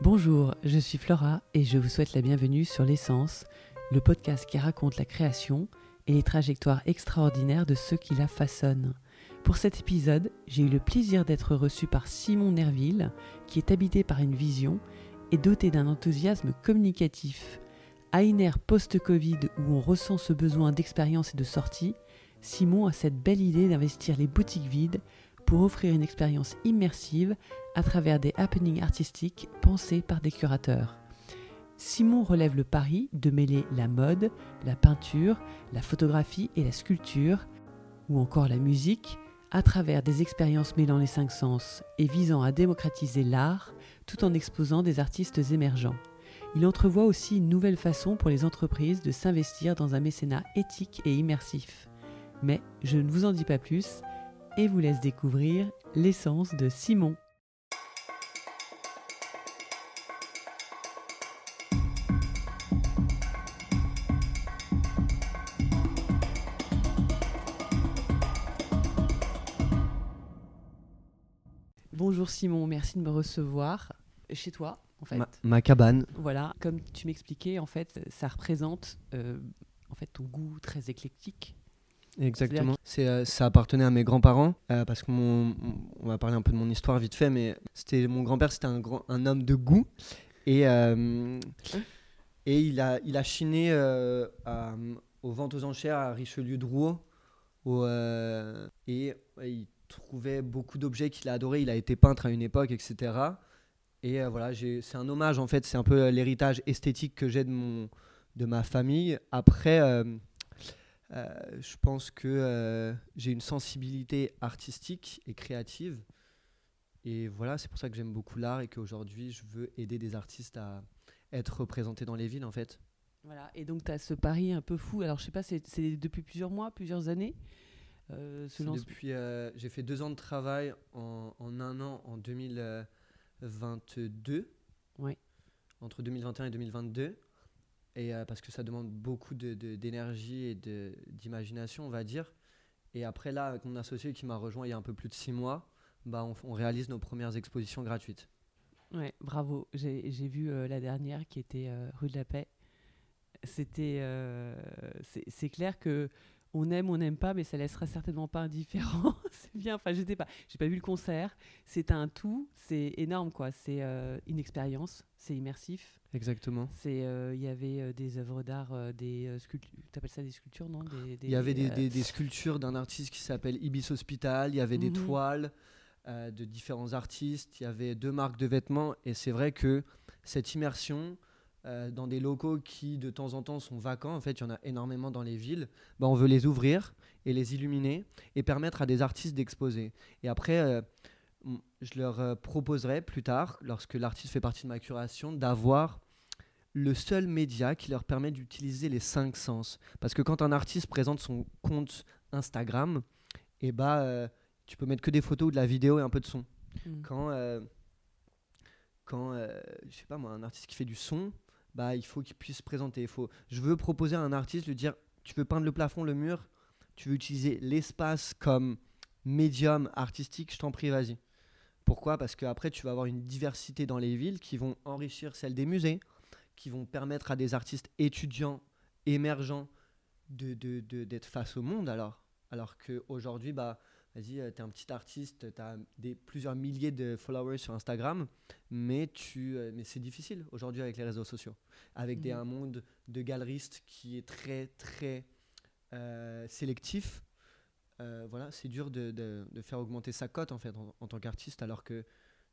Bonjour, je suis Flora et je vous souhaite la bienvenue sur L'essence, le podcast qui raconte la création et les trajectoires extraordinaires de ceux qui la façonnent. Pour cet épisode, j'ai eu le plaisir d'être reçu par Simon Nerville, qui est habité par une vision et doté d'un enthousiasme communicatif. À une ère post-Covid où on ressent ce besoin d'expérience et de sortie, Simon a cette belle idée d'investir les boutiques vides pour offrir une expérience immersive à travers des happenings artistiques pensés par des curateurs. Simon relève le pari de mêler la mode, la peinture, la photographie et la sculpture, ou encore la musique, à travers des expériences mêlant les cinq sens et visant à démocratiser l'art tout en exposant des artistes émergents. Il entrevoit aussi une nouvelle façon pour les entreprises de s'investir dans un mécénat éthique et immersif. Mais je ne vous en dis pas plus et vous laisse découvrir l'essence de Simon. Bonjour Simon, merci de me recevoir chez toi en fait. Ma, ma cabane. Voilà, comme tu m'expliquais, en fait, ça représente euh, en fait ton goût très éclectique. Exactement. C'est, euh, ça appartenait à mes grands-parents euh, parce que mon, on va parler un peu de mon histoire vite fait, mais c'était mon grand-père, c'était un grand, un homme de goût et euh, et il a il a chiné euh, à- aux ventes aux enchères à Richelieu-Drouot et il trouvait beaucoup d'objets qu'il a adorés. Il a été peintre à une époque, etc. Et voilà, j'ai- c'est un hommage en fait. C'est un peu l'héritage esthétique que j'ai de mon de ma famille. Après. Euh, je pense que euh, j'ai une sensibilité artistique et créative. Et voilà, c'est pour ça que j'aime beaucoup l'art et qu'aujourd'hui, je veux aider des artistes à être représentés dans les villes, en fait. Voilà, et donc tu as ce pari un peu fou. Alors je sais pas, c'est, depuis plusieurs mois, plusieurs années euh, ce depuis, euh, j'ai fait deux ans de travail en, en un an en 2022. Ouais. Entre 2021 et 2022. Et euh, parce que ça demande beaucoup de- de- d'énergie et de- d'imagination, on va dire. Et après, là, avec mon associé qui m'a rejoint il y a un peu plus de six mois, bah, on, réalise nos premières expositions gratuites. Ouais, bravo. J'ai, vu euh, la dernière qui était euh, rue de la Paix. C'était, c'est clair que on aime, on n'aime pas, mais ça laissera certainement pas indifférent. c'est bien. Enfin, j'étais pas, j'ai pas vu le concert. C'est un tout. C'est énorme, quoi. C'est euh, une expérience. C'est immersif. Exactement. C'est, euh, il y avait euh, des œuvres d'art, des sculptures. T'appelles ça des sculptures, non? Il y avait des, des- des sculptures d'un artiste qui s'appelle Ibis Hospital, il y avait des Mhm. toiles de différents artistes, il y avait deux marques de vêtements, et c'est vrai que cette immersion euh, dans des locaux qui de temps en temps sont vacants, en fait il y en a énormément dans les villes, bah, on veut les ouvrir et les illuminer et permettre à des artistes d'exposer. Et après, euh, je leur euh, proposerai plus tard, lorsque l'artiste fait partie de ma curation, d'avoir le seul média qui leur permet d'utiliser les cinq sens. Parce que quand un artiste présente son compte Instagram, et bah, euh, tu peux mettre que des photos ou de la vidéo et un peu de son. mm. Quand, euh, quand euh, je sais pas moi, un artiste qui fait du son, bah, il faut qu'il puisse se présenter. Il faut, je veux proposer à un artiste, lui dire, tu veux peindre le plafond, le mur, tu veux utiliser l'espace comme médium artistique, je t'en prie, vas-y. Pourquoi? Parce qu'après, tu vas avoir une diversité dans les villes qui vont enrichir celle des musées, qui vont permettre à des artistes étudiants, émergents, de, de- de- d'être face au monde alors. Alors qu'aujourd'hui, bah, vas-y, tu es un petit artiste, tu as des, plusieurs milliers de followers sur Instagram, mais, tu, euh, mais c'est difficile aujourd'hui avec les réseaux sociaux. Avec des, Mhm. un monde de galeristes qui est très, très euh, sélectif. Euh, voilà, c'est dur de, de- de faire augmenter sa cote en fait en, en tant qu'artiste, alors que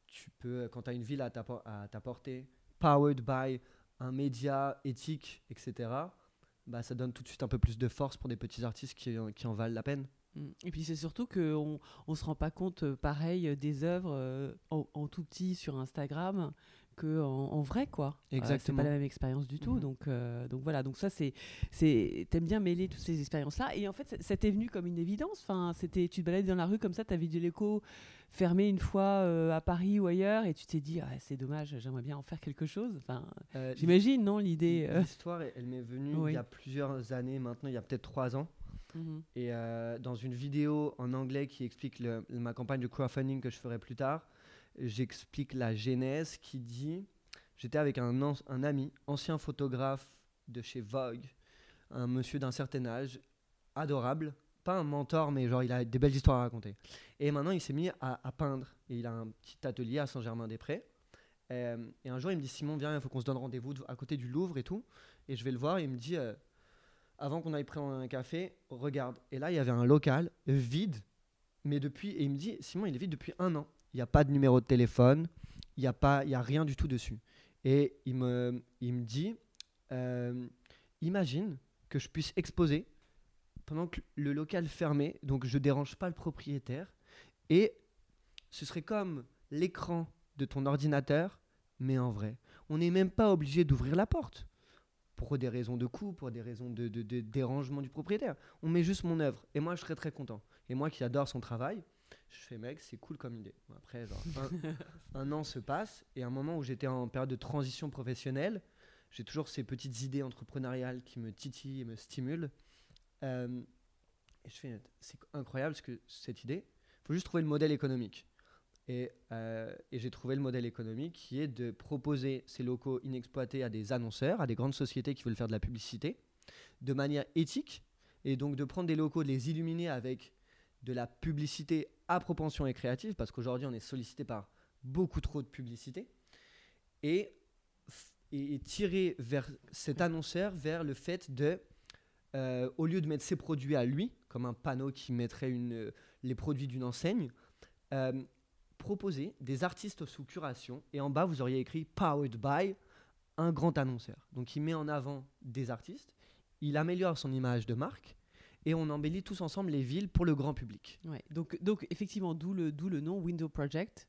tu peux, quand tu as une ville à ta, à ta portée, powered by un média éthique, etc., bah, ça donne tout de suite un peu plus de force pour des petits artistes qui, qui en valent la peine. Et puis c'est surtout qu'on on se rend pas compte, euh, pareil, des œuvres euh, en, en tout petit sur Instagram que en, en vrai, quoi. Euh, c'est Exactement. pas la même expérience du tout. Mhm. Donc, euh, donc voilà. Donc ça, c'est, c'est, t'aimes bien mêler toutes ces expériences-là. Et en fait, ça- t'est venu comme une évidence. Enfin, c'était, tu te balades dans la rue comme ça, t'as vu de l'écho fermé une fois euh, à Paris ou ailleurs, et tu t'es dit, ah, c'est dommage, j'aimerais bien en faire quelque chose. Enfin, j'imagine, non, l'idée. L'histoire, elle elle m'est venue Oui. il y a plusieurs années maintenant, il y a peut-être trois ans. Mhm. Et euh, dans une vidéo en anglais qui explique ma campagne de crowdfunding que je ferai plus tard, j'explique la genèse qui dit J'étais avec un, un ami, ancien photographe de chez Vogue, un monsieur d'un certain âge, adorable, pas un mentor, mais genre il a des belles histoires à raconter. Et maintenant il s'est mis à, peindre. Et il a un petit atelier à Saint-Germain-des-Prés. Euh, et un jour il me dit Simon, viens, il faut qu'on se donne rendez-vous à côté du Louvre et tout. Et je vais le voir. Et il me dit euh, avant qu'on aille prendre un café, regarde. Et là il y avait un local vide, mais depuis. Et il me dit Simon, il est vide depuis un an. Il n'y a pas de numéro de téléphone. Il n'y a pas, y a rien du tout dessus. Et il me, il me dit euh, imagine que je puisse exposer pendant que le local fermé, donc je dérange pas le propriétaire, et ce serait comme l'écran de ton ordinateur, mais en vrai. On n'est même pas obligé d'ouvrir la porte pour des raisons de coût, pour des raisons de, dérangement du propriétaire. On met juste mon œuvre, et moi je serais très content. Et moi qui adore son travail, je fais mec, c'est cool comme idée. Après, un, un, an se passe, et un moment où j'étais en période de transition professionnelle, j'ai toujours ces petites idées entrepreneuriales qui me titillent et me stimulent. Euh, et je fais, c'est incroyable parce que cette idée, il faut juste trouver le modèle économique. Et, euh, et j'ai trouvé le modèle économique qui est de proposer ces locaux inexploités à des annonceurs, à des grandes sociétés qui veulent faire de la publicité, de manière éthique, et donc de prendre des locaux, de les illuminer avec de la publicité à propension et créative, parce qu'aujourd'hui on est sollicité par beaucoup trop de publicité, et, tirer vers cet annonceur vers le fait de euh, au lieu de mettre ses produits à lui, comme un panneau qui mettrait les produits d'une enseigne, euh, proposer des artistes sous curation. Et en bas, vous auriez écrit Powered by un grand annonceur. Donc il met en avant des artistes, il améliore son image de marque et on embellit tous ensemble les villes pour le grand public. Ouais, donc, donc effectivement, d'où le, d'où le nom Window Project,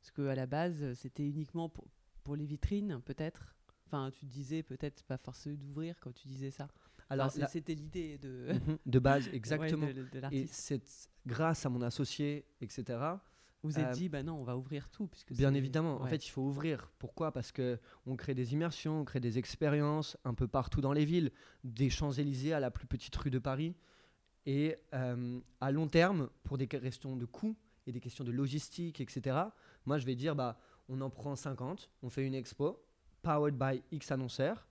parce qu'à la base, c'était uniquement pour, pour les vitrines, peut-être. Enfin, tu disais peut-être pas forcément d'ouvrir quand tu disais ça. Alors, c'était l'idée de... Mhm, de base, exactement. et c'est grâce à mon associé, etc. Vous êtes euh, dit, bah non, on va ouvrir tout. Puisque bien évidemment. En fait, il faut ouvrir. Pourquoi? Parce que on crée des immersions, on crée des expériences un peu partout dans les villes, des Champs-Élysées à la plus petite rue de Paris. Et euh, à long terme, pour des questions de coûts et des questions de logistique, etc., moi, je vais dire, bah, on en prend 50, on fait une expo, powered by X annonceurs,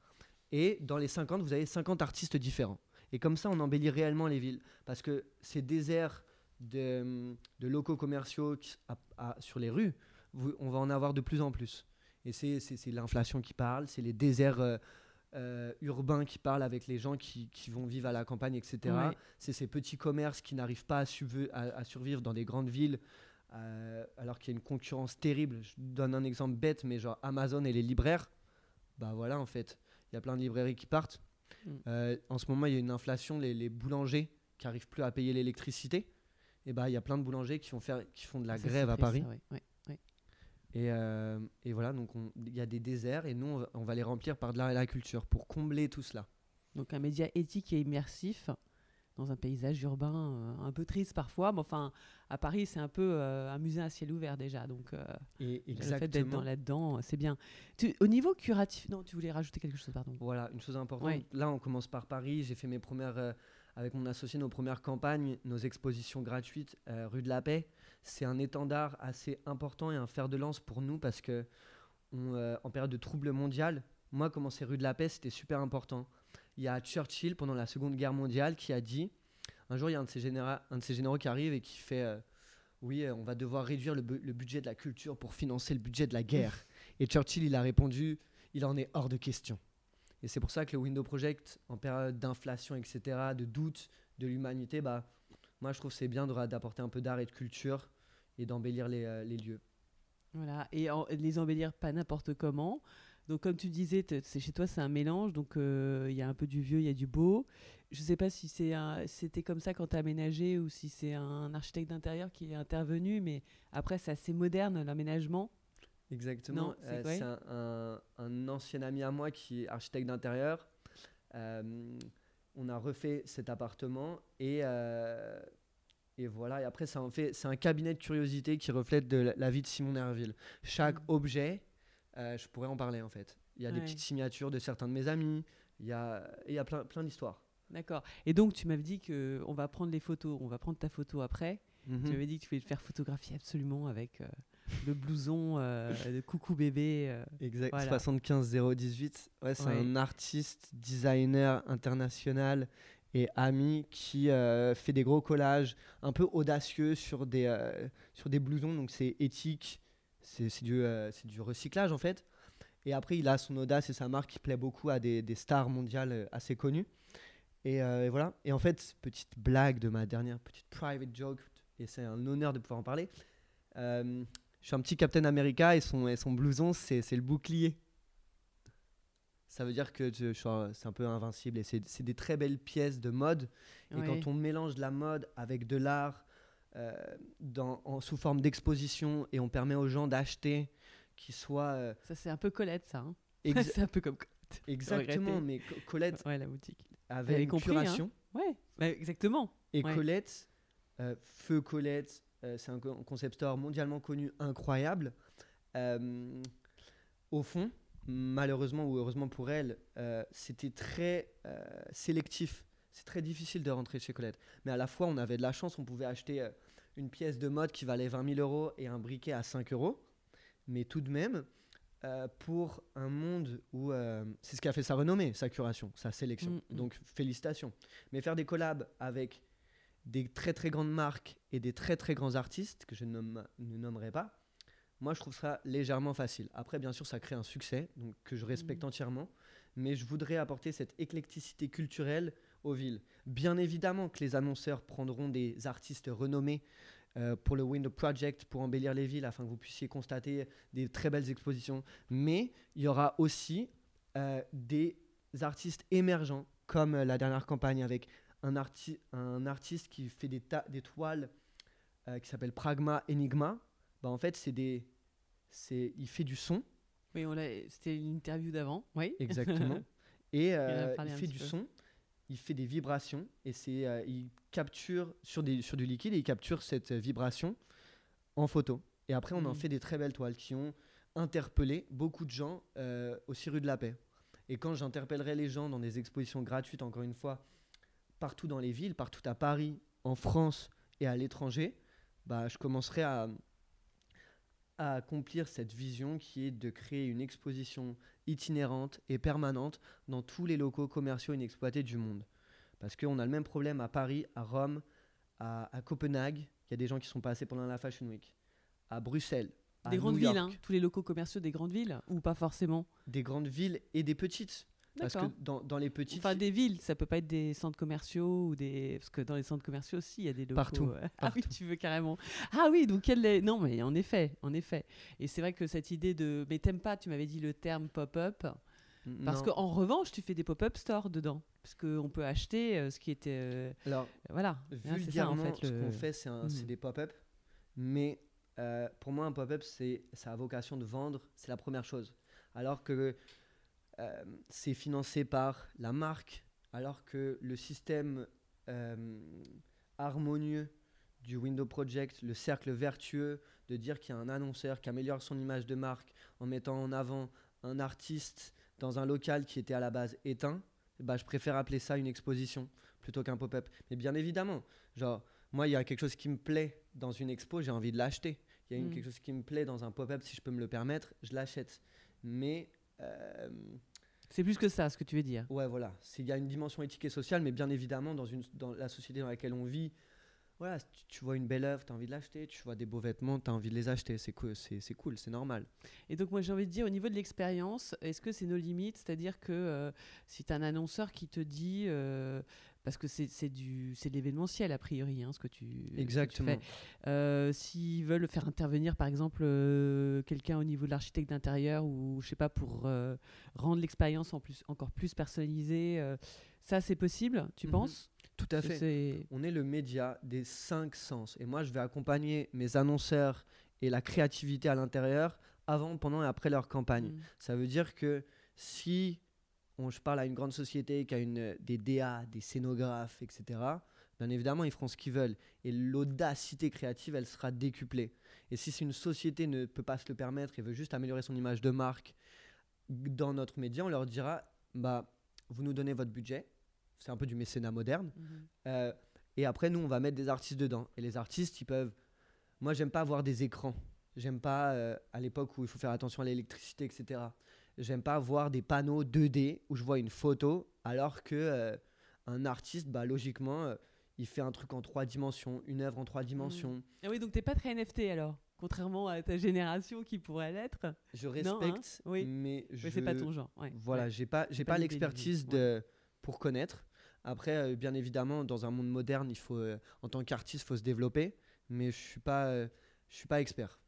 et dans les 50, vous avez 50 artistes différents. Et comme ça, on embellit réellement les villes. Parce que ces déserts de, locaux commerciaux sur les rues, on va en avoir de plus en plus. Et c'est l'inflation qui parle, c'est les déserts euh, euh, urbains qui parlent avec les gens qui, vont vivre à la campagne, etc. C'est ces petits commerces qui n'arrivent pas à, survivre dans des grandes villes. Euh, alors qu'il y a une concurrence terrible. Je donne un exemple bête, mais genre Amazon et les libraires, bah voilà en fait il y a plein de librairies qui partent. Mm. En ce moment, il y a une inflation, les, boulangers qui n'arrivent plus à payer l'électricité. Et bah, il y a plein de boulangers qui, faire, qui font de la grève à Paris. Et, euh, et, voilà, donc il y a des déserts et nous, on va, les remplir par de l'art et la culture pour combler tout cela. Donc un média éthique et immersif dans un paysage urbain euh, un peu triste parfois. Mais enfin, à Paris, c'est un peu euh, un musée à ciel ouvert déjà. Donc, et le fait d'être là-dedans, c'est bien. au niveau curatif, non, tu voulais rajouter quelque chose, pardon. Voilà, une chose importante. Là, on commence par Paris. J'ai fait mes premières, avec mon associé, nos premières campagnes, nos expositions gratuites, rue de la Paix. C'est un étendard assez important et un fer de lance pour nous parce que en période de trouble mondial, moi, commencer rue de la Paix, c'était super important il y a Churchill pendant la Seconde Guerre mondiale qui a dit un jour, il y a un de ces, un de généraux qui arrive et qui fait euh, Oui, euh, on va devoir réduire le, budget de la culture pour financer le budget de la guerre. et Churchill, il a répondu Il en est hors de question. Et c'est pour ça que le Window Project, en période d'inflation, etc., de doute de l'humanité, bah, moi, je trouve c'est bien d'apporter un peu d'art et de culture et d'embellir les, euh, lieux. Voilà, et les embellir pas n'importe comment. Donc, comme tu disais, c'est chez toi, c'est un mélange. Donc, euh, il y a un peu du vieux, il y a du beau. Je ne sais pas si c'était comme ça quand tu as aménagé ou si c'est un architecte d'intérieur qui est intervenu, mais après, c'est assez moderne l'aménagement. Exactement. Euh, c'est un, ancien ami à moi qui est architecte d'intérieur. Euh, on a refait cet appartement et, et voilà. Et après, ça en fait, c'est un cabinet de curiosité qui reflète de la, vie de Simon Nerville. Chaque mmh. objet euh, je pourrais en parler en fait. Il y a des petites signatures de certains de mes amis, il y a, il y a plein, plein d'histoires. D'accord. Et donc tu m'avais dit que on va prendre les photos, on va prendre ta photo après. Tu mhm. m'avais dit que tu voulais te faire photographier absolument avec, euh, le blouson de coucou bébé. exact, 75 018. Ouais, c'est un artiste, designer international et ami qui fait des gros collages un peu audacieux sur des, sur des blousons. Donc c'est éthique, c'est du, du recyclage en fait. Et après, il a son audace et sa marque qui plaît beaucoup à des, des stars mondiales euh, assez connues. Euh, et, voilà. Et en fait, petite blague de ma dernière petite private joke, et c'est un honneur de pouvoir en parler. Euh, je suis un petit Captain America et son, et son blouson, c'est le bouclier. Ça veut dire que c'est un peu invincible et c'est des très belles pièces de mode. Et quand on mélange de la mode avec de l'art sous forme d'exposition et on permet aux gens d'acheter qui soit. Euh, ça, c'est un peu Colette, ça. Hein. c'est un peu comme Colette. Exactement, mais Colette. ouais, la boutique. Avait une hein. curation. Ouais, bah, exactement. Et Colette, euh, Feu Colette, euh, c'est un, concept store mondialement connu, incroyable. au fond, malheureusement ou heureusement pour elle, c'était très sélectif. C'est très difficile de rentrer chez Colette. Mais à la fois, on avait de la chance, on pouvait acheter une pièce de mode qui valait 20 000 euros et un briquet à 5 euros mais tout de même, euh, pour un monde où euh, c'est ce qui a fait sa renommée, sa curation, sa sélection. Mm, mm. Donc félicitations. Mais faire des collabs avec des très très grandes marques et des très très grands artistes que je ne, ne nommerai pas, moi je trouve ça légèrement facile. Après, bien sûr, ça crée un succès donc, que je respecte mm. entièrement, mais je voudrais apporter cette éclecticité culturelle aux villes. Bien évidemment que les annonceurs prendront des artistes renommés euh, pour le Window Project, pour embellir les villes, afin que vous puissiez constater des très belles expositions. Mais il y aura aussi euh, des artistes émergents, comme euh, la dernière campagne avec un, un artiste qui fait des, des toiles qui s'appelle Pragma Enigma. Bah, en fait, c'est des, il fait du son. Oui, c'était une interview d'avant. Oui. Exactement. Et il fait du son il fait des vibrations et c'est euh, il capture sur, des, sur du liquide et il capture cette vibration en photo. Et après, on en mmh. fait des très belles toiles qui ont interpellé beaucoup de gens euh, aussi rue de la Paix. Et quand j'interpellerai les gens dans des expositions gratuites, encore une fois, partout dans les villes, partout à Paris, en France et à l'étranger, bah, je commencerai à, à accomplir cette vision qui est de créer une exposition itinérante et permanente dans tous les locaux commerciaux inexploités du monde. Parce qu'on a le même problème à Paris, à Rome, à, Copenhague. Il y a des gens qui sont passés pendant la Fashion Week. À Bruxelles. À des grandes villes, hein, tous les locaux commerciaux des grandes villes, ou pas forcément Des grandes villes et des petites. Parce que dans, dans, les petites. Enfin, des villes, ça peut pas être des centres commerciaux ou des. Parce que dans les centres commerciaux aussi, il y a des locaux. Partout. Ah oui, tu veux carrément. Ah oui, donc quelle est. Non, mais en effet, en effet. Et c'est vrai que cette idée de. Mais t'aimes pas, tu m'avais dit le terme pop-up. Parce qu'en revanche, tu fais des pop-up stores dedans. Parce qu'on peut acheter euh, ce qui était. Euh, Alors, voilà. Vulgairement, en fait, ce qu'on fait, c'est hmm. des pop-up. Mais euh, pour moi, un pop-up, c'est ça a vocation de vendre. C'est la première chose. Alors que euh, c'est financé par la marque, alors que le système euh, harmonieux du Window Project, le cercle vertueux de dire qu'il y a un annonceur qui améliore son image de marque en mettant en avant un artiste dans un local qui était à la base éteint, bah, je préfère appeler ça une exposition plutôt qu'un pop-up. Mais bien évidemment, genre, moi, il y a quelque chose qui me plaît dans une expo, j'ai envie de l'acheter. Il y a mm. quelque chose qui me plaît dans un pop-up, si je peux me le permettre, je l'achète. Mais euh, c'est plus que ça, ce que tu veux dire. Ouais, voilà. Il y a une dimension éthique et sociale, mais bien évidemment, dans, une, dans la société dans laquelle on vit, voilà, tu, vois une belle œuvre, tu as envie de l'acheter, tu vois des beaux vêtements, tu as envie de les acheter, c'est cool, c'est cool, c'est normal. Et donc moi j'ai envie de dire au niveau de l'expérience, est-ce que c'est nos limites? C'est-à-dire que euh, si tu as un annonceur qui te dit, euh, parce que c'est du c'est de l'événementiel a priori, hein, ce que tu, Exactement. Euh, s'ils veulent faire intervenir par exemple quelqu'un au niveau de l'architecte d'intérieur ou je sais pas pour rendre l'expérience en plus, encore plus personnalisée, ça c'est possible, tu mhm. penses? Tout à fait. On est le média des cinq sens. Et moi, je vais accompagner mes annonceurs et la créativité à l'intérieur avant, pendant et après leur campagne. Mm. Ça veut dire que si on, je parle à une grande société qui a une, des DA, des scénographes, etc., bien évidemment, ils feront ce qu'ils veulent. Et l'audacité créative, elle sera décuplée. Et si une société ne peut pas se le permettre et veut juste améliorer son image de marque dans notre média, on leur dira, bah, vous nous donnez votre budget, c'est un peu du mécénat moderne. Mhm. Euh, et après, nous, on va mettre des artistes dedans. Et les artistes, ils peuvent. Moi, j'aime pas avoir des écrans. J'aime pas, euh, à l'époque où il faut faire attention à l'électricité, etc. J'aime pas voir des panneaux 2D où je vois une photo, alors que euh, un artiste, bah, logiquement, euh, il fait un truc en trois dimensions, une œuvre en trois dimensions. Ah oui, donc t'es pas très NFT alors Contrairement à ta génération qui pourrait l'être. Je hein respecte, Oui. mais je... Mais c'est pas ton genre. ouais. Voilà, Ouais. j'ai pas, j'ai pas pas l'idée de l'expertise de pour connaître. Après, euh, bien évidemment, dans un monde moderne, il faut, en tant qu'artiste, faut se développer. Mais je suis pas, je suis pas expert.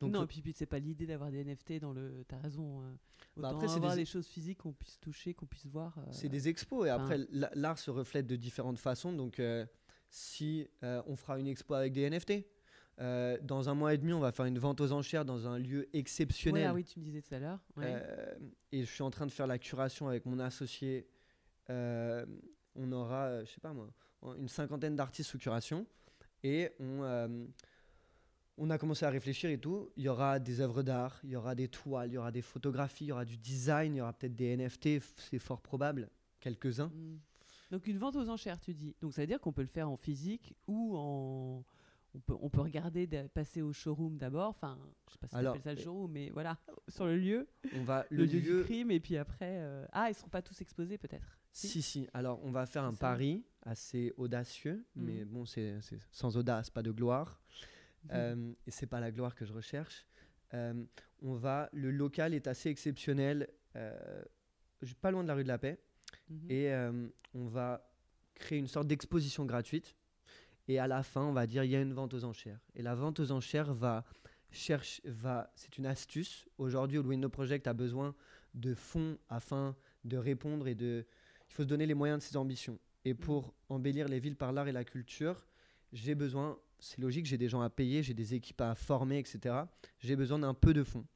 Donc, non, faut- et puis, puis c'est pas l'idée d'avoir des NFT dans le. T'as raison. euh, Bah, après, c'est des- des choses physiques qu'on puisse toucher, qu'on puisse voir. euh, C'est des expos et après, la- l'art se reflète de différentes façons. Donc, euh, si euh, on fera une expo avec des NFT, euh, dans un mois et demi, on va faire une vente aux enchères dans un lieu Ouais, exceptionnel. ah oui, tu me disais tout à l'heure. Ouais. Euh, et je suis en train de faire la curation avec mon associé. Euh, on aura, euh, je sais pas moi, une cinquantaine d'artistes sous curation. Et on, euh, on a commencé à réfléchir et tout. Il y aura des œuvres d'art, il y aura des toiles, il y aura des photographies, il y aura du design, il y aura peut-être des NFT, c'est fort probable, quelques-uns. Hmm. Donc une vente aux enchères, tu dis. Donc ça veut dire qu'on peut le faire en physique ou en. On peut, on peut regarder, de- passer au showroom d'abord. Enfin, je sais pas si Alors, ça le euh, showroom, mais voilà, sur le lieu, On va le, le, lieu, du crime, et puis après. euh, Ah, ils seront pas tous exposés peut-être. Si, si. Alors, on va faire un pari assez audacieux, Mhm. mais bon, c'est sans audace, pas de gloire. Euh, et c'est pas la gloire que je recherche. Euh, on va, le local est assez exceptionnel, euh, pas loin de la rue de la Paix, Mhm. et euh, on va créer une sorte d'exposition gratuite. Et à la fin, on va dire il y a une vente aux enchères. Et la vente aux enchères va cherche, va, c'est une astuce. Aujourd'hui, le Window Project a besoin de fonds afin de répondre et de, il faut se donner les moyens de ses ambitions. Et pour embellir les villes par l'art et la culture, j'ai besoin, c'est logique, j'ai des gens à payer, j'ai des équipes à former, etc. J'ai besoin d'un peu de fonds.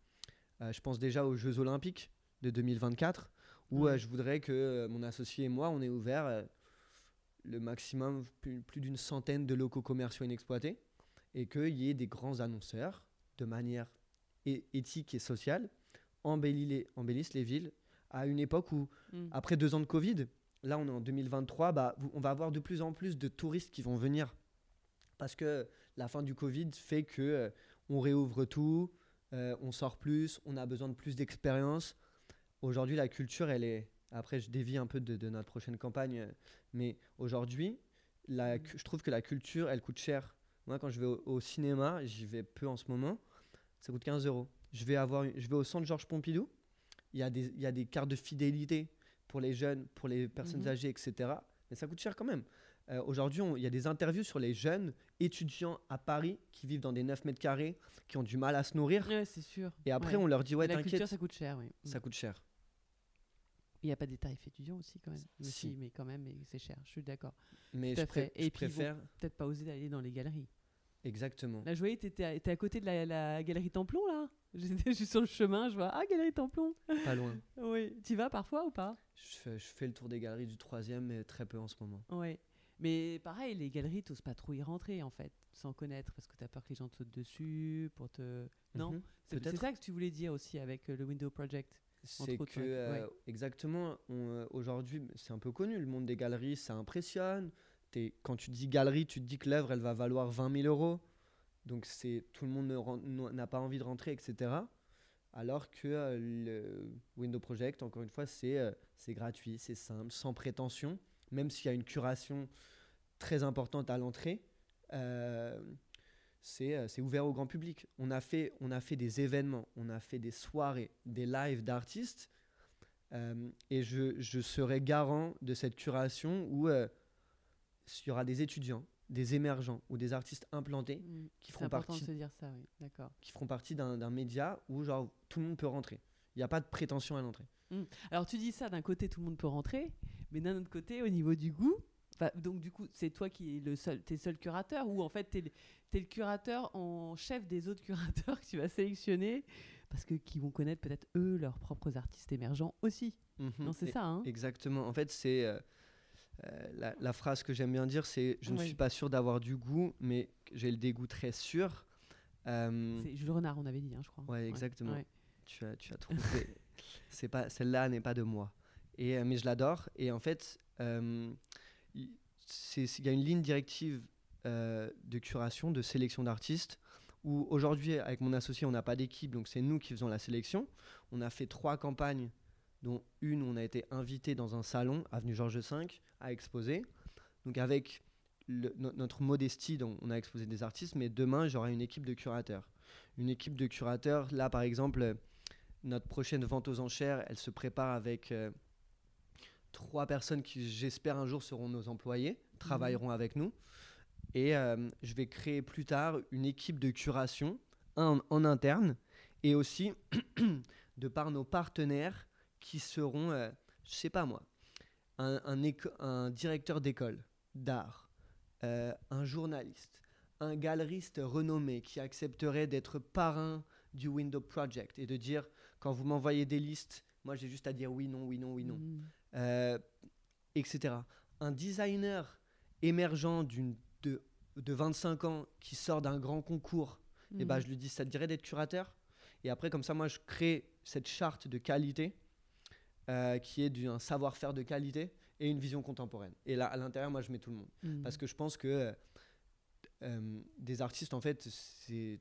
Euh, je pense déjà aux Jeux Olympiques de 2024, où Ouais. euh, je voudrais que euh, mon associé et moi, on ait ouvert euh, le maximum, plus, plus d'une centaine de locaux commerciaux inexploités, et qu'il y ait des grands annonceurs, de manière éthique et sociale, les- embellissent les villes à une époque où Hmm. après deux ans de Covid, là on est en 2023, bah, on va avoir de plus en plus de touristes qui vont venir. Parce que la fin du Covid fait que euh, on réouvre tout, euh, on sort plus, on a besoin de plus d'expérience. Aujourd'hui, la culture, elle est. Après, je dévie un peu de, de notre prochaine campagne, mais aujourd'hui, la je trouve que la culture, elle coûte cher. Moi, quand je vais au, au cinéma, j'y vais peu en ce moment, ça coûte 15 euros. Je vais, avoir, je vais au centre Georges Pompidou, il y, a des, il y a des cartes de fidélité pour les jeunes, pour les personnes Mhm. âgées, etc. Mais ça coûte cher quand même. Euh, Aujourd'hui, il y a des interviews sur les jeunes étudiants à Paris qui vivent dans des 9 mètres carrés, qui ont du mal à se nourrir. Ouais, c'est sûr. Et après, Ouais. on leur dit Ouais, la culture, t'inquiète, ça coûte cher, oui. ça coûte cher. Il n'y a pas des tarifs étudiants aussi, quand même. Si. si, mais quand même, c'est cher. Je suis d'accord. Mais Tout je, fait. Et je puis, préfère. Peut-être pas oser d'aller dans les galeries. Exactement. Là, je voyais, t'étais à, côté de la, la galerie Templon, là? J'étais juste sur le chemin, je vois, ah, galerie Templon. Pas loin. Oui. Tu vas parfois ou pas? Je fais, je fais le tour des galeries du troisième, mais très peu en ce moment. Oui. Mais pareil, les galeries, t'oses pas trop y rentrer, en fait, sans connaître, parce que t'as peur que les gens te sautent dessus pour te. Non Mhm. C'est peut-être. c'est ça que tu voulais dire aussi avec euh, le Window Project. C'est que, ouais. euh, exactement, euh, aujourd'hui, c'est un peu connu, le monde des galeries, ça impressionne. T'es- quand tu dis galerie, tu te dis que l'œuvre, elle va valoir 20 000 euros. Donc, tout le monde n'a pas envie de rentrer, etc. Alors que euh, le Window Project, encore une fois, c'est euh, c'est gratuit, c'est simple, sans prétention, même s'il y a une curation très importante à l'entrée. euh, c'est euh, c'est ouvert au grand public. On a, fait, on a fait des événements, on a fait des soirées, des lives d'artistes. euh, et je, je serai garant de cette curation où il y aura des étudiants, des émergents ou des artistes implantés Mm. qui feront partie, de se dire ça, oui. Qui feront partie d'un média où genre, tout le monde peut rentrer. Il n'y a pas de prétention à l'entrée. Alors tu dis ça, d'un côté tout le monde peut rentrer, mais d'un autre côté au niveau du goût, donc du coup c'est toi qui es le seul, t'es seul curateur ou en fait t'es le, t'es le curateur en chef des autres curateurs que tu vas sélectionner parce que qui vont connaître peut-être eux leurs propres artistes émergents aussi. Non c'est ça, hein Exactement. En fait, c'est euh, euh, la, la phrase que j'aime bien dire, c'est je ne Oui. suis pas sûr d'avoir du goût, mais j'ai le dégoût très sûr. Euh, C'est Jules Renard, on avait dit, hein, je crois. Ouais, exactement. ouais. tu as, tu as trouvé. c'est pas celle-là n'est pas de moi. Et euh, mais je l'adore. Et en fait, il y a une ligne directive euh, de curation, de sélection d'artistes, où aujourd'hui, avec mon associé, on n'a pas d'équipe, donc c'est nous qui faisons la sélection. On a fait trois campagnes, dont une où on a été invité dans un salon, avenue Georges V, à exposer. Donc avec notre modestie, donc on a exposé des artistes, mais demain, j'aurai une équipe de curateurs. Une équipe de curateurs, là par exemple, notre prochaine vente aux enchères, elle se prépare avec euh, trois personnes qui, j'espère, un jour seront nos employés, travailleront mhm. avec nous. Et euh, je vais créer plus tard une équipe de curation en, en interne et aussi de par nos partenaires qui seront, je euh, je sais pas moi, un, un, directeur d'école d'art, euh, un journaliste, un galeriste renommé qui accepterait d'être parrain du Window Project et de dire quand vous m'envoyez des listes, moi j'ai juste à dire oui, non, oui, non, oui, non, mmh. Etc. Un designer émergent d'une de, de 25 ans qui sort d'un grand concours, et eh ben, mhm. je lui dis ça te dirait d'être curateur? Et après, comme ça, moi, je crée cette charte de qualité euh, qui est d'un savoir-faire de qualité et une vision contemporaine. Et là, à l'intérieur, moi, je mets tout le monde. Mhm. Parce que je pense que euh, euh, des artistes, en fait, c'est,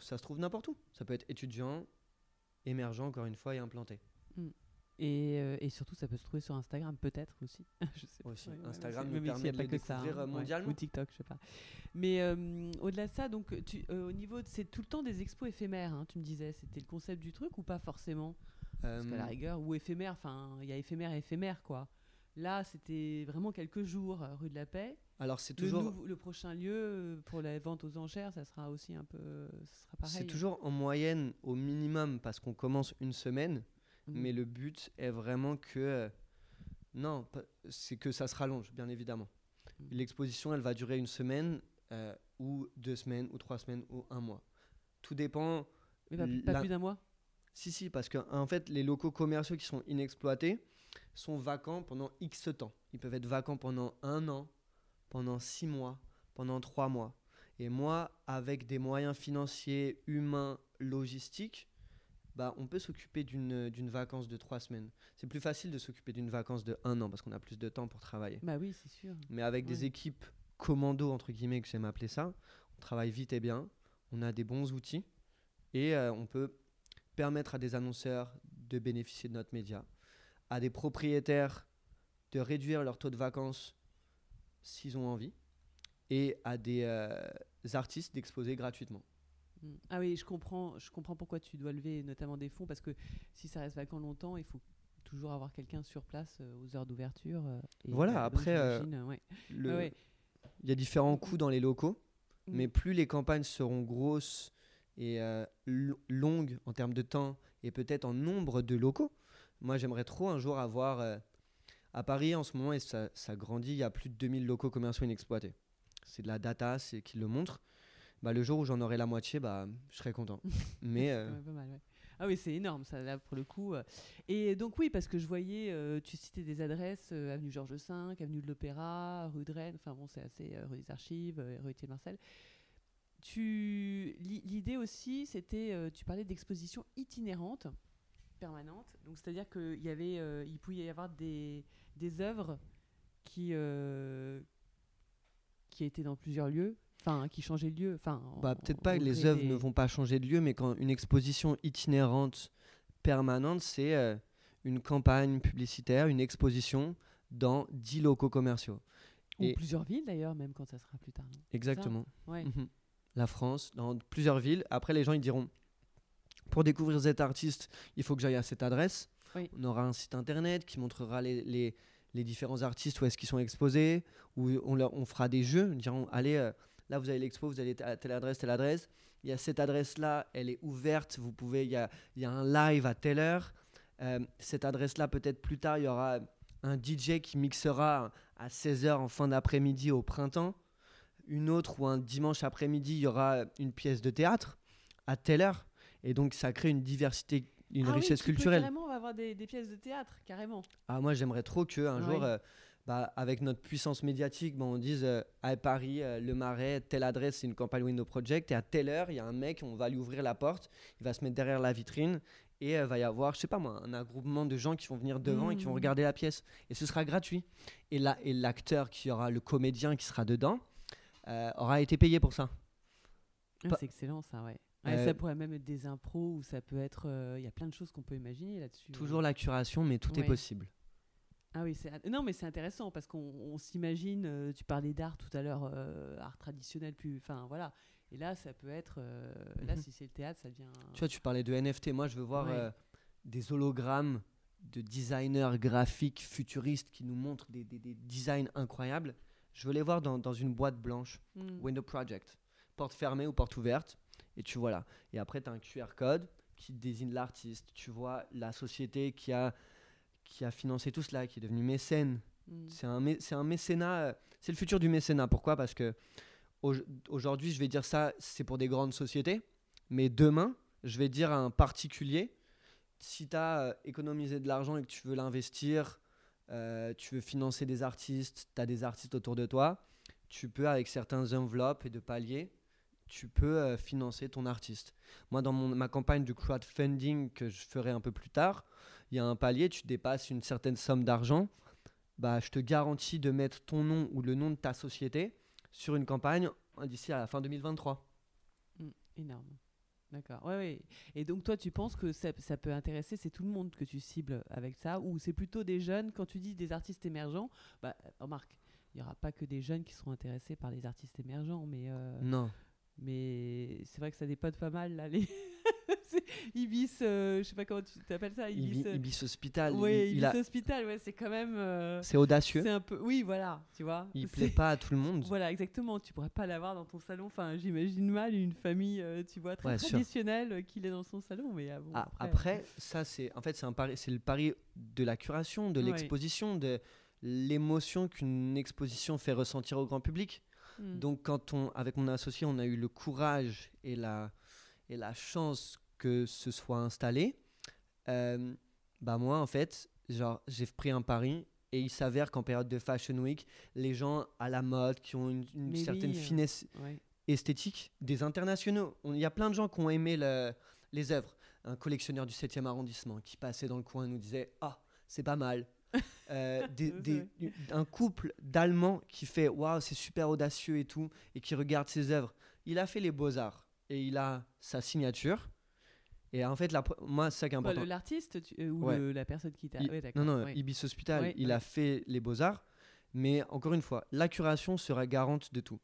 ça se trouve n'importe où. Ça peut être étudiant, émergent, encore une fois, et implanté. Euh, et, surtout, ça peut se trouver sur Instagram, peut-être aussi. je sais aussi. Instagram nous permet de les découvrir ça, hein. mondialement. ou TikTok, je sais pas. Mais euh, au-delà de ça, donc, tu, euh, au niveau, c'est tout le temps des expos éphémères. Hein, tu me disais, c'était le concept du truc ou pas forcément? Parce qu'à la rigueur, ou éphémère. Enfin, il y a éphémère et éphémère, quoi. Là, c'était vraiment quelques jours, rue de la Paix. Alors c'est toujours le, prochain lieu pour la vente aux enchères, ça sera aussi un peu, ça sera pareil. C'est toujours en moyenne au minimum parce qu'on commence une semaine Mhm. Mais le but est vraiment que. Euh, non, c'est que ça se rallonge, bien évidemment. Mhm. L'exposition, elle va durer une semaine, euh, ou deux semaines, ou trois semaines, ou un mois. Tout dépend. Mais pas, plus d'un mois? Si, si, parce qu'en en fait, les locaux commerciaux qui sont inexploités sont vacants pendant X temps. Ils peuvent être vacants pendant un an, pendant six mois, pendant trois mois. Et moi, avec des moyens financiers, humains, logistiques, bah, on peut s'occuper d'une vacance de trois semaines. C'est plus facile de s'occuper d'une vacance de un an parce qu'on a plus de temps pour travailler. Bah oui, c'est sûr. Mais avec des équipes commando, entre guillemets, que j'aime appeler ça, on travaille vite et bien, on a des bons outils et euh, on peut permettre à des annonceurs de bénéficier de notre média, à des propriétaires de réduire leur taux de vacances s'ils ont envie et à des euh, artistes d'exposer gratuitement. Ah oui, je comprends, je comprends pourquoi tu dois lever notamment des fonds, parce que si ça reste vacant longtemps, il faut toujours avoir quelqu'un sur place euh, aux heures d'ouverture. Euh, voilà, après, euh, il y a différents coûts dans les locaux, mm. mais plus les campagnes seront grosses et longues en termes de temps et peut-être en nombre de locaux. Moi, j'aimerais trop un jour avoir... à Paris, en ce moment, et ça, ça grandit, il y a plus de 2000 locaux commerciaux inexploités. C'est de la data, c'est qui le montre bah, le jour où j'en aurai la moitié, bah, je serai content. Mais euh, Ah oui, c'est énorme, ça, là, pour le coup. Euh. Et donc, oui, parce que je voyais, euh, tu citais des adresses, avenue Georges V, avenue de l'Opéra, rue de Rennes, enfin bon, c'est assez, rue des Archives, rue Étienne Marcel. Tu... L'idée aussi, c'était, tu parlais d'exposition itinérante, permanente. Donc, c'est-à-dire qu'il y avait, il pouvait y avoir des, des œuvres qui, qui étaient dans plusieurs lieux enfin qui changeait de lieu. Enfin, bah, peut-être pas que les œuvres ne vont pas changer de lieu, mais quand une exposition itinérante permanente, c'est euh, une campagne publicitaire, une exposition dans 10 locaux commerciaux. Ou Et plusieurs villes d'ailleurs, même quand ça sera plus tard. Exactement. Mhm. La France, dans plusieurs villes. Après, les gens ils diront pour découvrir cet artiste, il faut que j'aille à cette adresse. On aura un site internet qui montrera les, les, les différents artistes où est-ce qu'ils sont exposés, où on, leur, on fera des jeux, diront allez, euh, Là, vous avez l'expo, vous allez à telle adresse, telle adresse. Il y a cette adresse-là, elle est ouverte. Vous pouvez, il y a, il y a un live à telle heure. Euh, cette adresse-là, peut-être plus tard, il y aura un DJ qui mixera à 16h en fin d'après-midi au printemps. Une autre ou un dimanche après-midi, il y aura une pièce de théâtre à telle heure. Et donc, ça crée une diversité, une ah richesse oui, culturelle. carrément, on va avoir des, pièces de théâtre, carrément. Ah, moi, j'aimerais trop qu'un jour. Euh, bah, avec notre puissance médiatique, on dise euh, à Paris, euh, le Marais, telle adresse, c'est une campagne Window Project, et à telle heure, il y a un mec, on va lui ouvrir la porte, il va se mettre derrière la vitrine, et il va y avoir, je sais pas moi, un agroupement de gens qui vont venir devant et qui vont mmh. regarder la pièce, et ce sera gratuit. Et là, et l'acteur qui aura, le comédien qui sera dedans, euh, aura été payé pour ça. Ah, c'est excellent ça, ouais. Euh, ça pourrait même être des impros ou ça peut être. Euh, il y a plein de choses qu'on peut imaginer là-dessus. Toujours la curation, mais tout est possible. Ah oui, non, mais c'est intéressant parce qu'on s'imagine. Euh, tu parlais d'art tout à l'heure, art traditionnel, plus. Enfin voilà. Et là, ça peut être. Là, mhm. si c'est le théâtre, ça devient. Tu vois, tu parlais de NFT. Moi, je veux voir des hologrammes de designers graphiques futuristes qui nous montrent des, des, designs incroyables. Je veux les voir dans, dans une boîte blanche. Window Project, porte fermée ou porte ouverte. Et tu vois là. Et après, tu as un QR code qui désigne l'artiste. Tu vois la société qui a, qui a financé tout cela, qui est devenue mécène. Hmm. C'est un, un mécénat, euh, c'est le futur du mécénat. Pourquoi? Parce que aujourd'hui, je vais dire ça, c'est pour des grandes sociétés. Mais demain, je vais dire à un particulier, si tu as euh, économisé de l'argent et que tu veux l'investir, euh, tu veux financer des artistes, tu as des artistes autour de toi, tu peux, avec certains enveloppes et de paliers, tu peux euh, financer ton artiste. Moi, dans mon, ma campagne de crowdfunding que je ferai un peu plus tard, il y a un palier, tu dépasses une certaine somme d'argent, bah, je te garantis de mettre ton nom ou le nom de ta société sur une campagne d'ici à la fin 2023. Mmh, énorme. D'accord. Ouais, ouais. Et donc toi, tu penses que ça, ça peut intéresser, c'est tout le monde que tu cibles avec ça, ou c'est plutôt des jeunes, quand tu dis des artistes émergents, bah, remarque, il n'y aura pas que des jeunes qui seront intéressés par les artistes émergents, mais... Euh, non. Mais c'est vrai que ça dépote pas mal là. Les Ibis, euh, je sais pas comment tu t'appelles ça. Ibis, euh, Ibis Hospital. Oui, Ibis Hospital, ouais, c'est quand même. Euh, c'est audacieux. C'est un peu. Oui, voilà, tu vois. Il plaît pas à tout le monde. Voilà, exactement. Tu pourrais pas l'avoir dans ton salon. Enfin, j'imagine mal une famille, tu vois, très traditionnelle qu'il est dans son salon. Mais bon, ah, après... ça c'est, en fait, c'est un pari, c'est le pari de la curation, de l'exposition, de l'émotion qu'une exposition fait ressentir au grand public. Hmm. Donc, quand on, avec mon associé, on a eu le courage et la, et la chance que ce soit installé, euh, bah moi, en fait, genre, j'ai pris un pari et il s'avère qu'en période de Fashion Week, les gens à la mode, qui ont une, certaine euh, finesse esthétique, des internationaux, il y a plein de gens qui ont aimé les œuvres. Un collectionneur du 7e arrondissement qui passait dans le coin et nous disait Ah, c'est pas mal, euh, un couple d'Allemands qui fait waouh, c'est super audacieux et tout, et qui regarde ses œuvres. Il a fait les beaux-arts et il a sa signature. Et en fait, la, moi, c'est ça qui est important. L'artiste euh, ou la personne qui t'a. non, non, Ibis Hospital, il a fait les beaux-arts. Mais encore une fois, la curation sera garante de tout.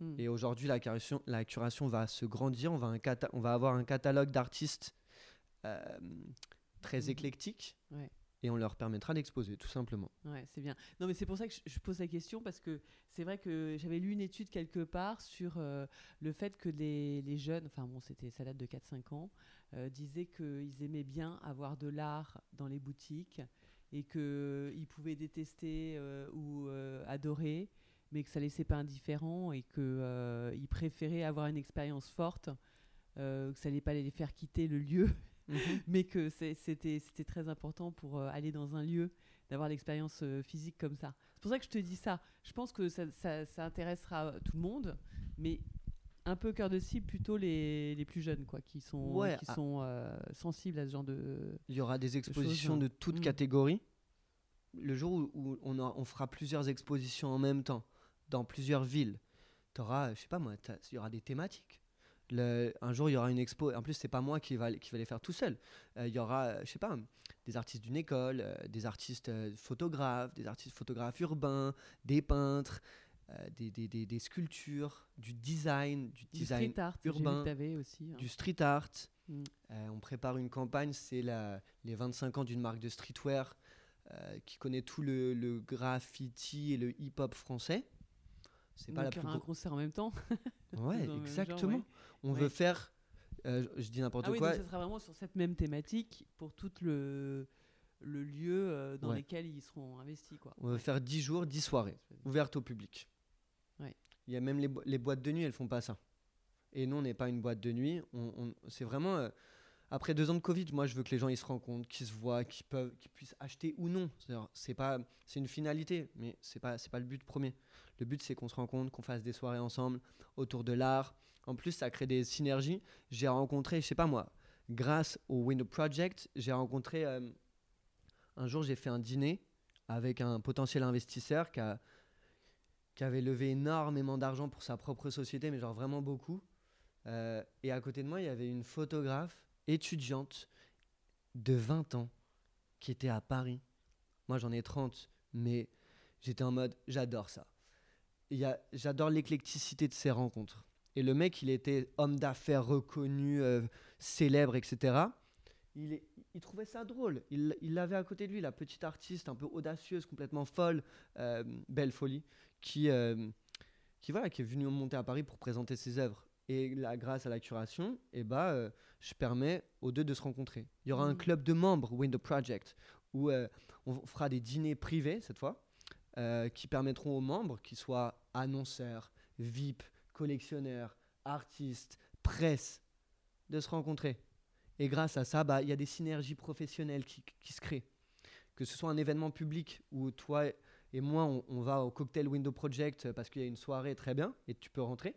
Hmm. Et aujourd'hui, la curation, la curation va se grandir. On va, un on va avoir un catalogue d'artistes euh, très hmm. éclectique. Et on leur permettra d'exposer, tout simplement. Ouais, c'est bien. Non, mais c'est pour ça que je, pose la question, parce que c'est vrai que j'avais lu une étude quelque part sur euh, le fait que les, les, jeunes, enfin bon, c'était ça date de 4-5 ans, euh, disaient qu'ils aimaient bien avoir de l'art dans les boutiques et qu'ils pouvaient détester euh, ou adorer, mais que ça laissait pas indifférent et qu'ils préféraient avoir une expérience forte, que ça n'allait pas les faire quitter le lieu Mhm. mais que c'était très important pour euh, aller dans un lieu, d'avoir l'expérience euh, physique comme ça. C'est pour ça que je te dis ça. Je pense que ça, ça, intéressera tout le monde, mais un peu cœur de cible plutôt les, les, plus jeunes quoi qui sont qui ah. sont euh, sensibles à ce genre de il y aura des expositions de, toutes mm. catégories le jour où, on, on, fera plusieurs expositions en même temps dans plusieurs villes tu auras je sais pas moi il y aura des thématiques un jour, il y aura une expo. En plus, c'est pas moi qui va, qui va les faire tout seul. Euh, il y aura, je sais pas, des artistes d'une école, euh, des artistes euh, photographes, des artistes photographes urbains, des peintres, des, des, des, sculptures, du design, du, design street art, urbain, aussi, hein. du street art. Mm. on prépare une campagne, c'est les 25 ans d'une marque de streetwear qui connaît tout le, le graffiti et le hip-hop français. C'est pas la plus un concert en même temps. ouais, exactement. On veut faire, euh, je dis n'importe ah quoi. Oui, ça sera vraiment sur cette même thématique pour tout le le lieu euh, dans lequel ils seront investis. Quoi. On veut faire 10 jours, 10 soirées, ouvertes au public. Ouais. Il y a même les, les, boîtes de nuit, elles font pas ça. Et nous, on n'est pas une boîte de nuit. On, on c'est vraiment. Euh, après deux ans de Covid, moi, je veux que les gens ils se rencontrent, qu'ils se voient, qu'ils peuvent, qu'ils puissent acheter ou non. C'est pas, c'est une finalité, mais c'est pas, c'est pas le but premier. Le but, c'est qu'on se rencontre, qu'on fasse des soirées ensemble autour de l'art. En plus, ça crée des synergies. J'ai rencontré, je sais pas moi, grâce au Window Project, j'ai rencontré. Euh, un jour, j'ai fait un dîner avec un potentiel investisseur qui qui avait levé énormément d'argent pour sa propre société, mais genre vraiment beaucoup. Euh, et à côté de moi, il y avait une photographe étudiante de 20 ans qui était à Paris. Moi, j'en ai 30, mais j'étais en mode, j'adore ça. J'adore l'éclecticité de ces rencontres. Et le mec, il était homme d'affaires reconnu, euh, célèbre, etc. Il, il, trouvait ça drôle. Il, il avait à côté de lui la petite artiste un peu audacieuse, complètement folle, euh, belle folie, qui, euh, qui, voilà, qui est venue monter à Paris pour présenter ses œuvres. Et là, grâce à la curation, eh ben, je permets aux deux de se rencontrer. Il y aura un mmh. club de membres, Window Project, où on fera des dîners privés cette fois, qui permettront aux membres, qui soient annonceurs, VIP, collectionneurs, artistes, presse, de se rencontrer. Et grâce à ça, bah, il y a des synergies professionnelles qui, se créent. Que ce soit un événement public où toi et moi, on, va au cocktail Window Project parce qu'il y a une soirée très bien et tu peux rentrer.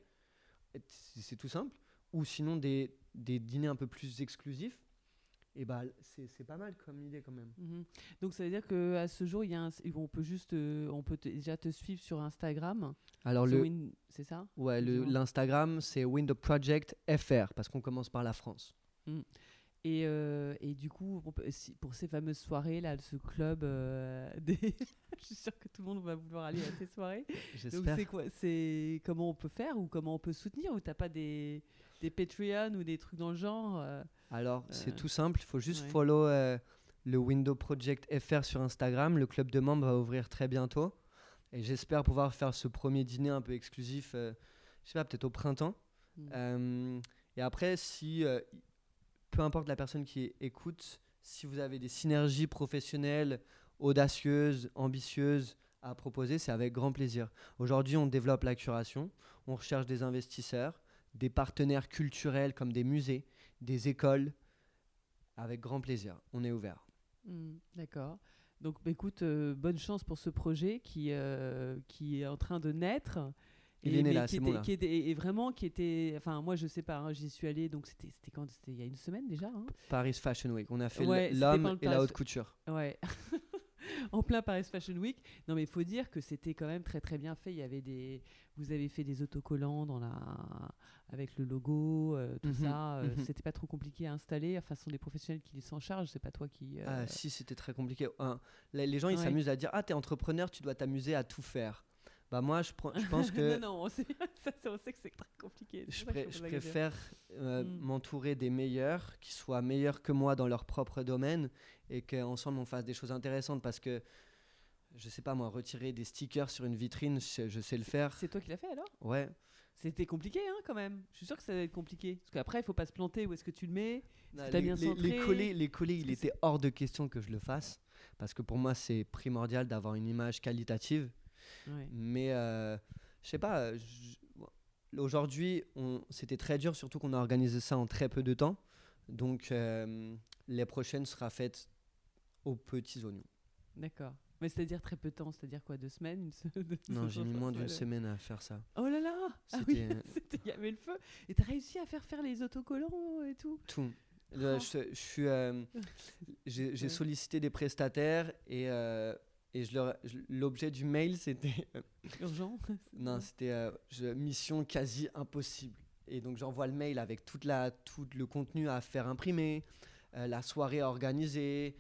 C'est tout simple. Ou sinon des dîners un peu plus exclusifs et bah c'est pas mal comme idée quand même. Mhm. Donc ça veut dire que à ce jour, il y a on peut juste, euh, on peut déjà te suivre sur Instagram. Alors le, c'est ça? Ouais, l'Instagram c'est Window Project FR parce qu'on commence par la France. Mhm. Et, euh, et, du coup, pour ces fameuses soirées, là, ce club, euh, des... je suis sûre que tout le monde va vouloir aller à ces soirées. Donc, c'est quoi C'est comment on peut faire ou comment on peut soutenir Ou t'as pas des, des Patreon ou des trucs dans le genre Alors, c'est tout simple. Il faut juste follow le Window Project FR sur Instagram. Le club de membres va ouvrir très bientôt. Et j'espère pouvoir faire ce premier dîner un peu exclusif, je sais pas, peut-être au printemps. Mm. et après, si peu importe la personne qui écoute, si vous avez des synergies professionnelles audacieuses, ambitieuses à proposer, c'est avec grand plaisir. Aujourd'hui, on développe la curation, on recherche des investisseurs, des partenaires culturels comme des musées, des écoles. Avec grand plaisir, on est ouvert. Hmm, d'accord. Donc, bah, écoute, euh, bonne chance pour ce projet qui, euh, qui est en train de naître. Il est né là, était, qui était, et vraiment qui était enfin moi je sais pas hein, j'y suis allé donc c'était c'était quand? C'était il y a une semaine déjà hein? Paris Fashion Week on a fait l'homme et la haute couture ouais en plein Paris Fashion Week. Non mais il faut dire que c'était quand même très très bien fait. Il y avait des vous avez fait des autocollants dans la avec le logo euh, tout mhm, ça. Euh, mhm. c'était pas trop compliqué à installer. Enfin ce sont des professionnels qui s'en chargent. C'est pas toi qui euh, ah si c'était très compliqué. Les, gens ils s'amusent à dire ah t'es entrepreneur tu dois t'amuser à tout faire bah moi, je, je pense que... non, non, on sait, on sait que c'est très compliqué. Je, je préfère euh, mm. m'entourer des meilleurs, qui soient meilleurs que moi dans leur propre domaine, et qu'ensemble on fasse des choses intéressantes, parce que, je sais pas moi, retirer des stickers sur une vitrine, je, sais le faire. C'est toi qui l'as fait alors? Ouais. C'était compliqué hein, quand même. Je suis sûr que ça va être compliqué. Parce qu'après, il faut pas se planter où est-ce que tu le mets. les, bien les, coller, les coller il était hors de question que je le fasse. Parce que pour moi, c'est primordial d'avoir une image qualitative. Mais euh, je sais pas, aujourd'hui, c'était très dur, surtout qu'on a organisé ça en très peu de temps. Donc, euh, les prochaines sera faites aux petits oignons. D'accord. Mais c'est-à-dire très peu de temps, c'est-à-dire quoi Deux semaines Non, j'ai mis moins d'une semaine à faire ça. Oh là là ah oui, Il y avait le feu. Et t'as réussi à faire faire les autocollants et tout? Tout. suis, euh, j'ai sollicité des prestataires et et l'objet du mail, c'était. Euh, Urgent Non, c'était euh, mission quasi impossible. Et donc j'envoie le mail avec toute la, tout le contenu à faire imprimer, euh, la soirée à organiser.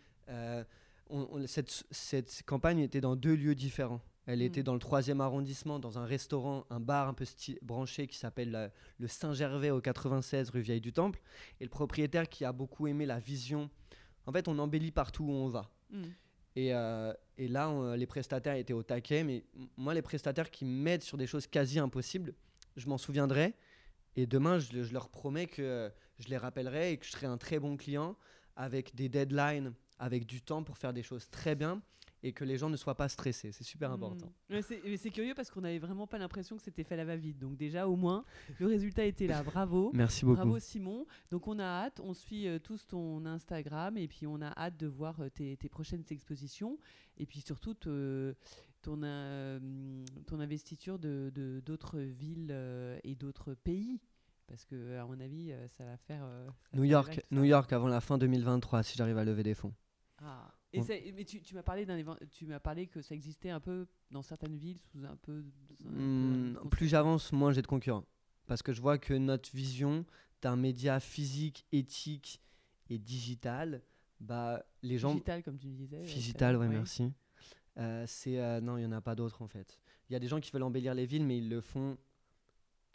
cette, cette, campagne était dans deux lieux différents. Elle était hmm. dans le troisième arrondissement, dans un restaurant, un bar un peu branché qui s'appelle le Saint-Gervais au 96 rue Vieille du Temple. Et le propriétaire qui a beaucoup aimé la vision. En fait, on embellit partout où on va. Hmm. Et, euh, et là, les prestataires étaient au taquet. Mais moi, les prestataires qui m'aident sur des choses quasi impossibles, je m'en souviendrai. Et demain, je, je, leur promets que je les rappellerai et que je serai un très bon client avec des deadlines, avec du temps pour faire des choses très bien et que les gens ne soient pas stressés. C'est super hmm. important. Mais c'est curieux parce qu'on n'avait vraiment pas l'impression que c'était fait à la va-vite. Donc déjà, au moins, le résultat était là. Bravo. Merci beaucoup. Bravo Simon. Donc on a hâte, on suit euh, tous ton Instagram et puis on a hâte de voir euh, tes, prochaines expositions et puis surtout ton, euh, ton investiture de d'autres villes et d'autres pays. Parce que, à mon avis, ça va faire. New York, New York avant la fin 2023, si j'arrive à lever des fonds. Ah. Et mais tu, tu m'as parlé d'un tu m'as parlé que ça existait un peu dans certaines villes sous un peu. Hmm, plus j'avance, moins j'ai de concurrents. Parce que je vois que notre vision d'un média physique, éthique et digital, bah, les gens. Digital, comme tu disais. Digital, ouais, merci. Euh, c'est euh, non, il y en a pas d'autres en fait. Il y a des gens qui veulent embellir les villes, mais ils le font.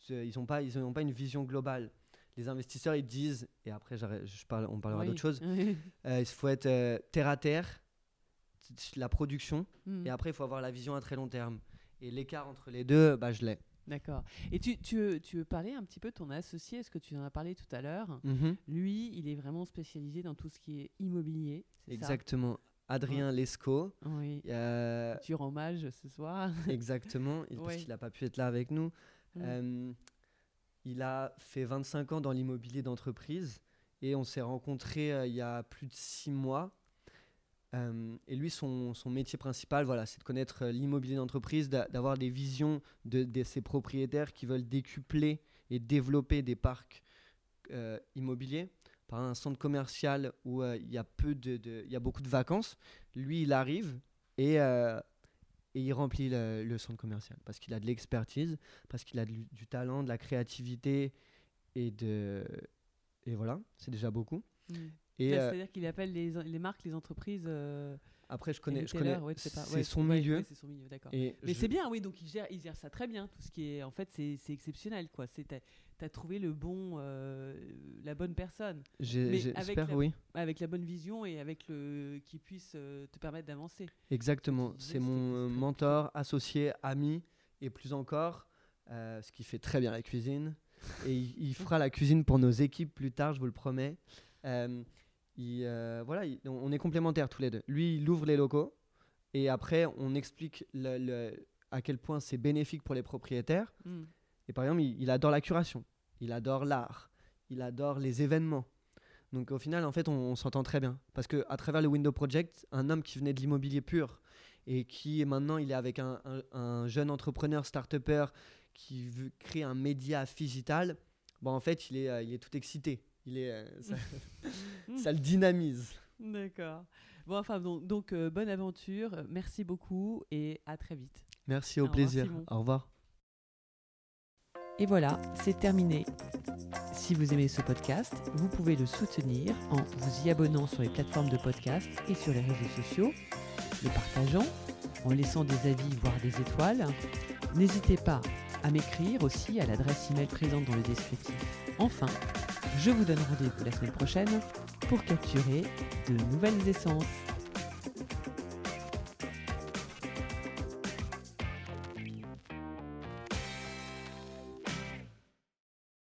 Ils n'ont pas, ils ont pas une vision globale. Les investisseurs, ils disent, et après, je parle, on parlera d'autre chose. Euh, il faut être terre à terre, la production, hmm. et après, il faut avoir la vision à très long terme. Et l'écart entre les deux, bah, je l'ai. D'accord. Et tu, tu, veux, tu veux parler un petit peu de ton associé Est-ce que tu en as parlé tout à l'heure mhm. Lui, il est vraiment spécialisé dans tout ce qui est immobilier. Exactement. Adrien Lescaut. Oui. Tu rends hommage ce soir. Exactement, parce qu'il n'a pas pu être là avec nous. Mm. Euh, il a fait 25 ans dans l'immobilier d'entreprise et on s'est rencontrés euh, il y a plus de six mois. Euh, et lui, son, son, métier principal, voilà, c'est de connaître l'immobilier d'entreprise, d'avoir des visions de, de, ses propriétaires qui veulent décupler et développer des parcs immobiliers par un centre commercial où euh, il y a peu de, y a beaucoup de vacances. Lui, il arrive et, euh, et il remplit le, centre commercial parce qu'il a de l'expertise, parce qu'il a du, talent, de la créativité et de et voilà, c'est déjà beaucoup. Mmh. Et euh, c'est-à-dire qu'il appelle les, les, marques, les entreprises. Après, je connais, je connais. c'est son milieu. c'est son milieu, d'accord. Mais c'est bien, oui. Donc il gère, il gère ça très bien. Tout ce qui est, en fait, c'est exceptionnel, quoi. C'est tu as trouvé le bon, euh, la bonne personne. J'espère, oui. Avec la bonne vision et avec le qui puisse euh, te permettre d'avancer. Exactement. C'est mon mentor, associé, ami et plus encore, euh, ce qui fait très bien la cuisine. et il, fera la cuisine pour nos équipes plus tard, je vous le promets. Euh, voilà, on est complémentaires tous les deux. Lui, il ouvre les locaux et après, on explique le, à quel point c'est bénéfique pour les propriétaires. Hmm. Et par exemple, il, adore la curation, il adore l'art, il adore les événements. Donc au final, en fait, on, s'entend très bien. Parce qu'à travers le Window Project, un homme qui venait de l'immobilier pur et qui maintenant, il est avec un, jeune entrepreneur, start-upper qui veut créer un média digital, bon, en fait, il est, euh, il est tout excité il est, euh, ça, le dynamise. D'accord. Bon, enfin, donc, donc euh, bonne aventure. Merci beaucoup et à très vite. Merci, au, plaisir. au revoir. Et voilà, c'est terminé. Si vous aimez ce podcast, vous pouvez le soutenir en vous y abonnant sur les plateformes de podcast et sur les réseaux sociaux, le partageant, en laissant des avis, voire des étoiles. N'hésitez pas à m'écrire aussi à l'adresse email présente dans le descriptif. Enfin, je vous donne rendez-vous la semaine prochaine pour capturer de nouvelles essences.